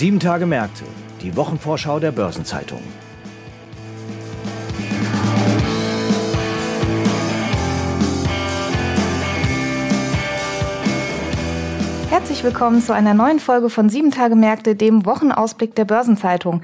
Sieben Tage Märkte, die Wochenvorschau der Börsenzeitung. Herzlich willkommen zu einer neuen Folge von Sieben Tage Märkte, dem Wochenausblick der Börsenzeitung.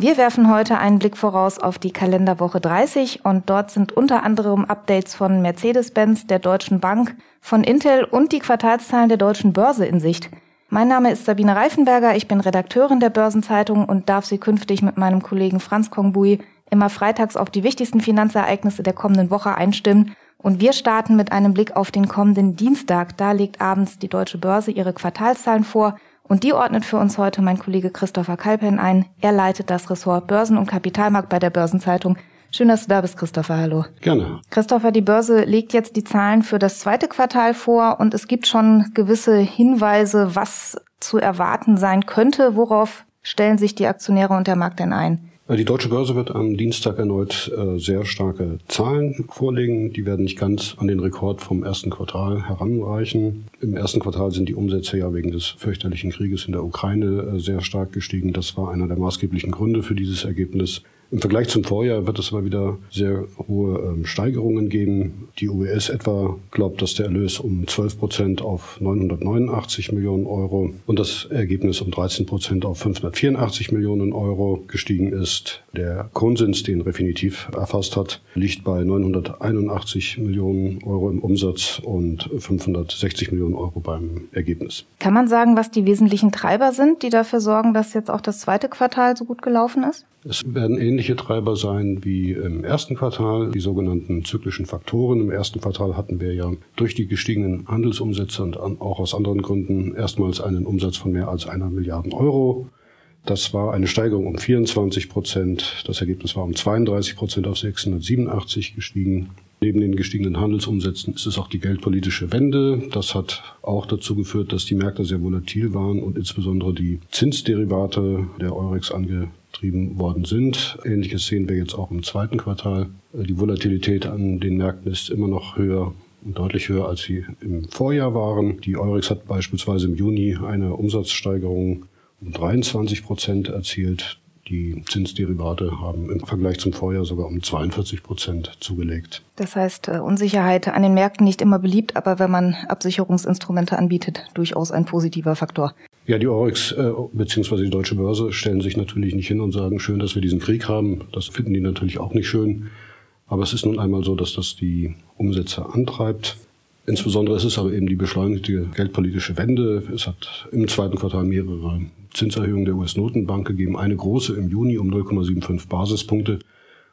Wir werfen heute einen Blick voraus auf die Kalenderwoche 30 und dort sind unter anderem Updates von Mercedes-Benz, der Deutschen Bank, von Intel und die Quartalszahlen der deutschen Börse in Sicht. Mein Name ist Sabine Reifenberger, ich bin Redakteurin der Börsenzeitung und darf Sie künftig mit meinem Kollegen Franz Kongbui immer freitags auf die wichtigsten Finanzereignisse der kommenden Woche einstimmen. Und wir starten mit einem Blick auf den kommenden Dienstag. Da legt abends die Deutsche Börse ihre Quartalszahlen vor und die ordnet für uns heute mein Kollege Christopher Kalpen ein. Er leitet das Ressort Börsen und Kapitalmarkt bei der Börsenzeitung. Schön, dass du da bist, Christopher. Hallo. Gerne. Christopher, die Börse legt jetzt die Zahlen für das zweite Quartal vor und es gibt schon gewisse Hinweise, was zu erwarten sein könnte. Worauf stellen sich die Aktionäre und der Markt denn ein? Äh, die Deutsche Börse wird am Dienstag erneut äh, sehr starke Zahlen vorlegen. Die werden nicht ganz an den Rekord vom ersten Quartal heranreichen. Im ersten Quartal sind die Umsätze ja wegen des fürchterlichen Krieges in der Ukraine äh, sehr stark gestiegen. Das war einer der maßgeblichen Gründe für dieses Ergebnis. Im Vergleich zum Vorjahr wird es aber wieder sehr hohe ähm, Steigerungen geben. Die UES etwa glaubt, dass der Erlös um 12 Prozent auf 989 Millionen Euro und das Ergebnis um 13 Prozent auf 584 Millionen Euro gestiegen ist. Der Konsens, den Refinitiv erfasst hat, liegt bei 981 Millionen Euro im Umsatz und 560 Millionen Euro beim Ergebnis. Kann man sagen, was die wesentlichen Treiber sind, die dafür sorgen, dass jetzt auch das zweite Quartal so gut gelaufen ist? Es werden ähnliche Treiber sein wie im ersten Quartal, die sogenannten zyklischen Faktoren. Im ersten Quartal hatten wir ja durch die gestiegenen Handelsumsätze und auch aus anderen Gründen erstmals einen Umsatz von mehr als einer Milliarde Euro. Das war eine Steigerung um 24 Prozent. Das Ergebnis war um 32 Prozent auf 687 gestiegen. Neben den gestiegenen Handelsumsätzen ist es auch die geldpolitische Wende. Das hat auch dazu geführt, dass die Märkte sehr volatil waren und insbesondere die Zinsderivate der Eurex ange getrieben worden sind. Ähnliches sehen wir jetzt auch im zweiten Quartal. Die Volatilität an den Märkten ist immer noch höher deutlich höher, als sie im Vorjahr waren. Die Eurex hat beispielsweise im Juni eine Umsatzsteigerung um 23 Prozent erzielt. Die Zinsderivate haben im Vergleich zum Vorjahr sogar um 42 Prozent zugelegt. Das heißt, äh, Unsicherheit an den Märkten nicht immer beliebt, aber wenn man Absicherungsinstrumente anbietet, durchaus ein positiver Faktor. Ja, die Oryx äh, bzw. die Deutsche Börse stellen sich natürlich nicht hin und sagen, schön, dass wir diesen Krieg haben. Das finden die natürlich auch nicht schön. Aber es ist nun einmal so, dass das die Umsätze antreibt. Insbesondere ist es aber eben die beschleunigte geldpolitische Wende. Es hat im zweiten Quartal mehrere Zinserhöhungen der US-Notenbank gegeben. Eine große im Juni um 0,75 Basispunkte.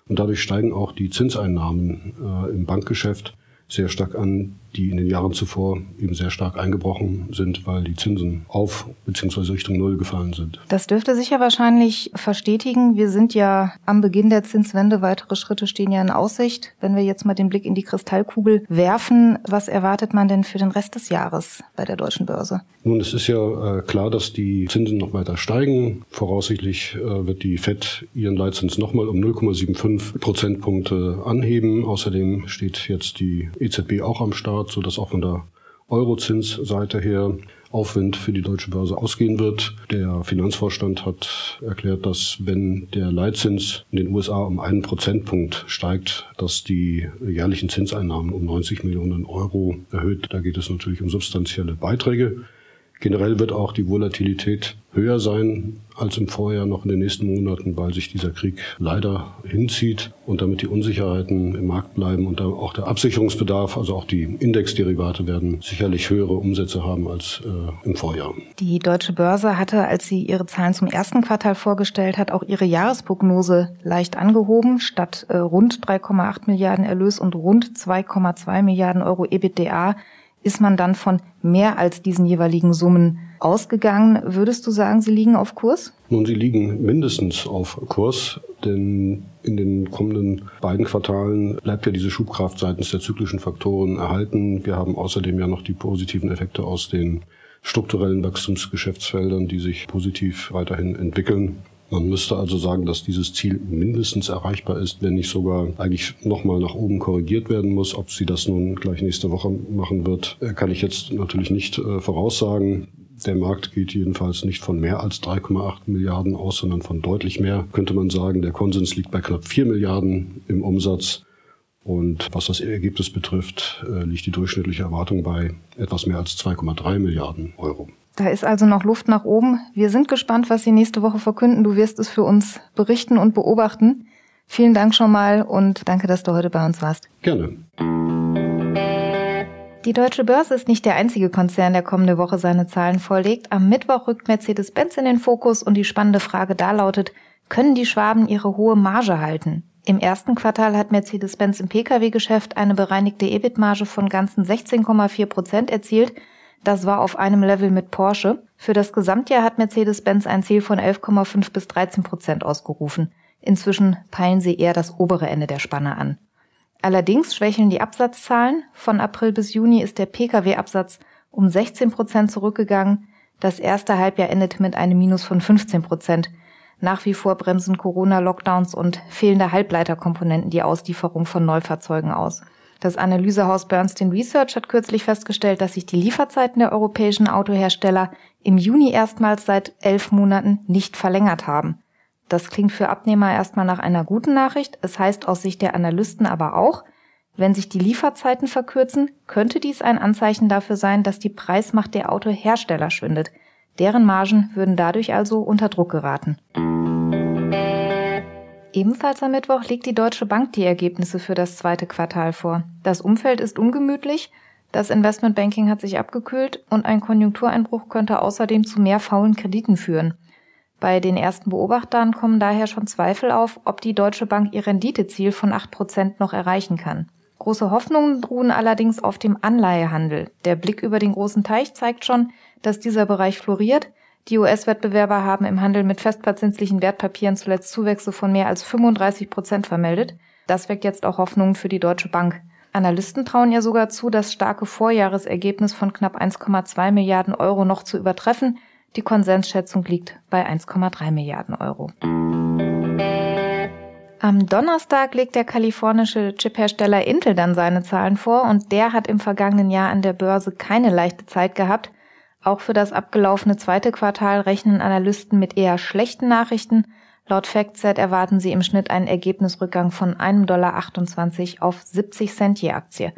Und dadurch steigen auch die Zinseinnahmen äh, im Bankgeschäft sehr stark an, die in den Jahren zuvor eben sehr stark eingebrochen sind, weil die Zinsen auf bzw. Richtung Null gefallen sind. Das dürfte sich ja wahrscheinlich verstetigen. Wir sind ja am Beginn der Zinswende. Weitere Schritte stehen ja in Aussicht. Wenn wir jetzt mal den Blick in die Kristallkugel werfen, was erwartet man denn für den Rest des Jahres bei der deutschen Börse? Nun, es ist ja äh, klar, dass die Zinsen noch weiter steigen. Voraussichtlich äh, wird die FED ihren Leitzins nochmal um 0,75 Prozentpunkte anheben. Außerdem steht jetzt die EZB auch am Start, sodass auch von der Eurozinsseite her Aufwind für die deutsche Börse ausgehen wird. Der Finanzvorstand hat erklärt, dass wenn der Leitzins in den USA um einen Prozentpunkt steigt, dass die jährlichen Zinseinnahmen um 90 Millionen Euro erhöht. Da geht es natürlich um substanzielle Beiträge. Generell wird auch die Volatilität höher sein als im Vorjahr noch in den nächsten Monaten, weil sich dieser Krieg leider hinzieht und damit die Unsicherheiten im Markt bleiben und auch der Absicherungsbedarf, also auch die Indexderivate werden sicherlich höhere Umsätze haben als äh, im Vorjahr. Die Deutsche Börse hatte, als sie ihre Zahlen zum ersten Quartal vorgestellt hat, auch ihre Jahresprognose leicht angehoben. Statt äh, rund 3,8 Milliarden Erlös und rund 2,2 Milliarden Euro EBITDA ist man dann von mehr als diesen jeweiligen Summen ausgegangen. Würdest du sagen, sie liegen auf Kurs? Nun, sie liegen mindestens auf Kurs, denn in den kommenden beiden Quartalen bleibt ja diese Schubkraft seitens der zyklischen Faktoren erhalten. Wir haben außerdem ja noch die positiven Effekte aus den strukturellen Wachstumsgeschäftsfeldern, die sich positiv weiterhin entwickeln. Man müsste also sagen, dass dieses Ziel mindestens erreichbar ist, wenn nicht sogar eigentlich nochmal nach oben korrigiert werden muss. Ob sie das nun gleich nächste Woche machen wird, äh, kann ich jetzt natürlich nicht äh, voraussagen. Der Markt geht jedenfalls nicht von mehr als 3,8 Milliarden aus, sondern von deutlich mehr, könnte man sagen. Der Konsens liegt bei knapp 4 Milliarden im Umsatz. Und was das Ergebnis betrifft, äh, liegt die durchschnittliche Erwartung bei etwas mehr als 2,3 Milliarden Euro. Da ist also noch Luft nach oben. Wir sind gespannt, was Sie nächste Woche verkünden. Du wirst es für uns berichten und beobachten. Vielen Dank schon mal und danke, dass du heute bei uns warst. Gerne. Die Deutsche Börse ist nicht der einzige Konzern, der kommende Woche seine Zahlen vorlegt. Am Mittwoch rückt Mercedes-Benz in den Fokus und die spannende Frage da lautet, können die Schwaben ihre hohe Marge halten? Im ersten Quartal hat Mercedes-Benz im Pkw-Geschäft eine bereinigte EBIT-Marge von ganzen 16,4 Prozent erzielt. Das war auf einem Level mit Porsche. Für das Gesamtjahr hat Mercedes-Benz ein Ziel von 11,5 bis 13 Prozent ausgerufen. Inzwischen peilen sie eher das obere Ende der Spanne an. Allerdings schwächeln die Absatzzahlen. Von April bis Juni ist der Pkw-Absatz um 16 Prozent zurückgegangen. Das erste Halbjahr endete mit einem Minus von 15 Prozent. Nach wie vor bremsen Corona-Lockdowns und fehlende Halbleiterkomponenten die Auslieferung von Neufahrzeugen aus. Das Analysehaus Bernstein Research hat kürzlich festgestellt, dass sich die Lieferzeiten der europäischen Autohersteller im Juni erstmals seit elf Monaten nicht verlängert haben. Das klingt für Abnehmer erstmal nach einer guten Nachricht. Es heißt aus Sicht der Analysten aber auch, wenn sich die Lieferzeiten verkürzen, könnte dies ein Anzeichen dafür sein, dass die Preismacht der Autohersteller schwindet. Deren Margen würden dadurch also unter Druck geraten. Ebenfalls am Mittwoch legt die Deutsche Bank die Ergebnisse für das zweite Quartal vor. Das Umfeld ist ungemütlich, das Investmentbanking hat sich abgekühlt und ein Konjunktureinbruch könnte außerdem zu mehr faulen Krediten führen. Bei den ersten Beobachtern kommen daher schon Zweifel auf, ob die Deutsche Bank ihr Renditeziel von 8% noch erreichen kann. Große Hoffnungen ruhen allerdings auf dem Anleihehandel. Der Blick über den großen Teich zeigt schon, dass dieser Bereich floriert. Die US-Wettbewerber haben im Handel mit festverzinslichen Wertpapieren zuletzt Zuwächse von mehr als 35 Prozent vermeldet. Das weckt jetzt auch Hoffnungen für die Deutsche Bank. Analysten trauen ihr sogar zu, das starke Vorjahresergebnis von knapp 1,2 Milliarden Euro noch zu übertreffen. Die Konsensschätzung liegt bei 1,3 Milliarden Euro. Am Donnerstag legt der kalifornische Chiphersteller Intel dann seine Zahlen vor und der hat im vergangenen Jahr an der Börse keine leichte Zeit gehabt. Auch für das abgelaufene zweite Quartal rechnen Analysten mit eher schlechten Nachrichten. Laut FactSet erwarten sie im Schnitt einen Ergebnisrückgang von 1,28 Dollar auf 70 Cent je Aktie.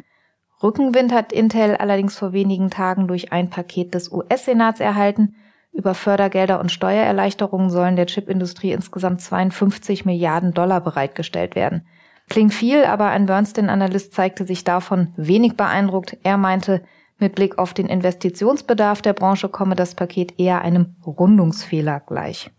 Rückenwind hat Intel allerdings vor wenigen Tagen durch ein Paket des US-Senats erhalten – über Fördergelder und Steuererleichterungen sollen der Chipindustrie insgesamt 52 Milliarden Dollar bereitgestellt werden. Klingt viel, aber ein Bernstein-Analyst zeigte sich davon wenig beeindruckt. Er meinte, mit Blick auf den Investitionsbedarf der Branche komme das Paket eher einem Rundungsfehler gleich.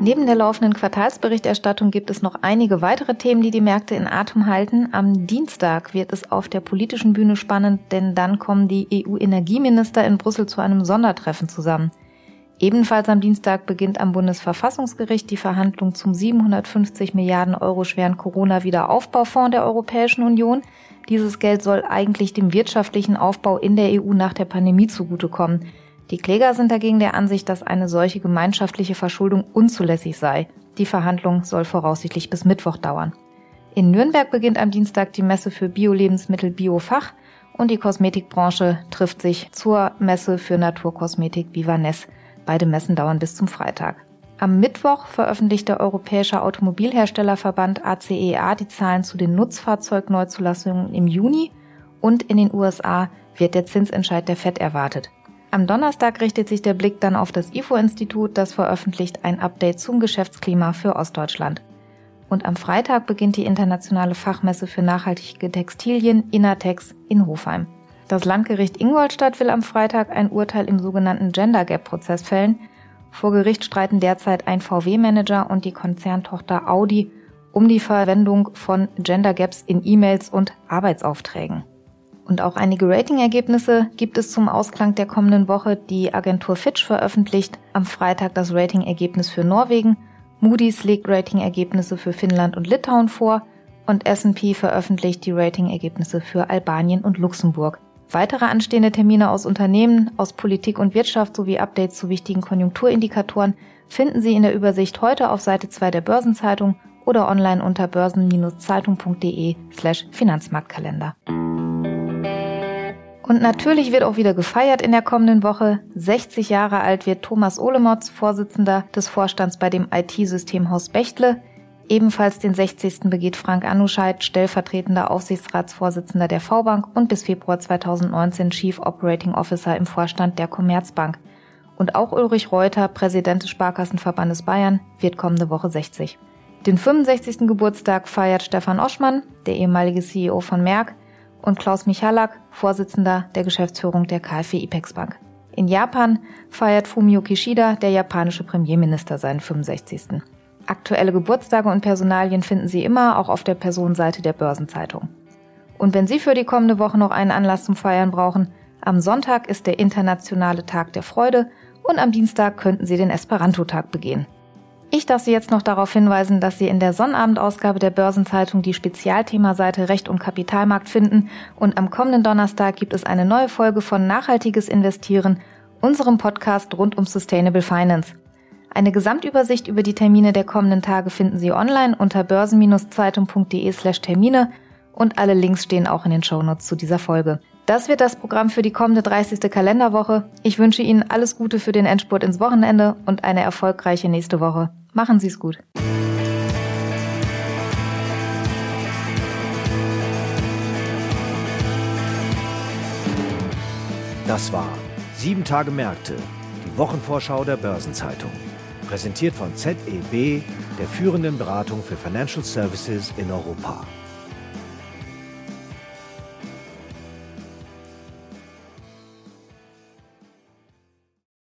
Neben der laufenden Quartalsberichterstattung gibt es noch einige weitere Themen, die die Märkte in Atem halten. Am Dienstag wird es auf der politischen Bühne spannend, denn dann kommen die EU-Energieminister in Brüssel zu einem Sondertreffen zusammen. Ebenfalls am Dienstag beginnt am Bundesverfassungsgericht die Verhandlung zum 750 Milliarden Euro schweren Corona-Wiederaufbaufonds der Europäischen Union. Dieses Geld soll eigentlich dem wirtschaftlichen Aufbau in der EU nach der Pandemie zugutekommen. Die Kläger sind dagegen der Ansicht, dass eine solche gemeinschaftliche Verschuldung unzulässig sei. Die Verhandlung soll voraussichtlich bis Mittwoch dauern. In Nürnberg beginnt am Dienstag die Messe für Bio-Lebensmittel Biofach und die Kosmetikbranche trifft sich zur Messe für Naturkosmetik Vivanes. Beide Messen dauern bis zum Freitag. Am Mittwoch veröffentlicht der Europäische Automobilherstellerverband ACEA e die Zahlen zu den Nutzfahrzeugneuzulassungen im Juni und in den USA wird der Zinsentscheid der FED erwartet. Am Donnerstag richtet sich der Blick dann auf das IFO-Institut, das veröffentlicht ein Update zum Geschäftsklima für Ostdeutschland. Und am Freitag beginnt die internationale Fachmesse für nachhaltige Textilien Innertex in Hofheim. Das Landgericht Ingolstadt will am Freitag ein Urteil im sogenannten Gender Gap Prozess fällen. Vor Gericht streiten derzeit ein VW-Manager und die Konzerntochter Audi um die Verwendung von Gender Gaps in E-Mails und Arbeitsaufträgen. Und auch einige Ratingergebnisse gibt es zum Ausklang der kommenden Woche. Die Agentur Fitch veröffentlicht am Freitag das Ratingergebnis für Norwegen. Moody's legt Ratingergebnisse für Finnland und Litauen vor und S&P veröffentlicht die Ratingergebnisse für Albanien und Luxemburg. Weitere anstehende Termine aus Unternehmen, aus Politik und Wirtschaft sowie Updates zu wichtigen Konjunkturindikatoren finden Sie in der Übersicht heute auf Seite 2 der Börsenzeitung oder online unter börsen-zeitung.de slash Finanzmarktkalender. Und natürlich wird auch wieder gefeiert in der kommenden Woche. 60 Jahre alt wird Thomas Olemotz, Vorsitzender des Vorstands bei dem IT-Systemhaus Bechtle. Ebenfalls den 60. begeht Frank Anuscheid, stellvertretender Aufsichtsratsvorsitzender der V-Bank und bis Februar 2019 Chief Operating Officer im Vorstand der Commerzbank. Und auch Ulrich Reuter, Präsident des Sparkassenverbandes Bayern, wird kommende Woche 60. Den 65. Geburtstag feiert Stefan Oschmann, der ehemalige CEO von Merck, und Klaus Michalak, Vorsitzender der Geschäftsführung der KfW Ipex Bank. In Japan feiert Fumio Kishida, der japanische Premierminister, seinen 65. Aktuelle Geburtstage und Personalien finden Sie immer auch auf der Personenseite der Börsenzeitung. Und wenn Sie für die kommende Woche noch einen Anlass zum Feiern brauchen, am Sonntag ist der internationale Tag der Freude und am Dienstag könnten Sie den Esperanto-Tag begehen. Ich darf Sie jetzt noch darauf hinweisen, dass Sie in der Sonnabendausgabe der Börsenzeitung die Spezialthemaseite Recht und Kapitalmarkt finden und am kommenden Donnerstag gibt es eine neue Folge von Nachhaltiges Investieren, unserem Podcast rund um Sustainable Finance. Eine Gesamtübersicht über die Termine der kommenden Tage finden Sie online unter börsen-zeitung.de slash Termine und alle Links stehen auch in den Shownotes zu dieser Folge. Das wird das Programm für die kommende 30. Kalenderwoche. Ich wünsche Ihnen alles Gute für den Endspurt ins Wochenende und eine erfolgreiche nächste Woche. Machen Sie es gut. Das war Sieben Tage Märkte, die Wochenvorschau der Börsenzeitung. Präsentiert von ZEB, der führenden Beratung für Financial Services in Europa.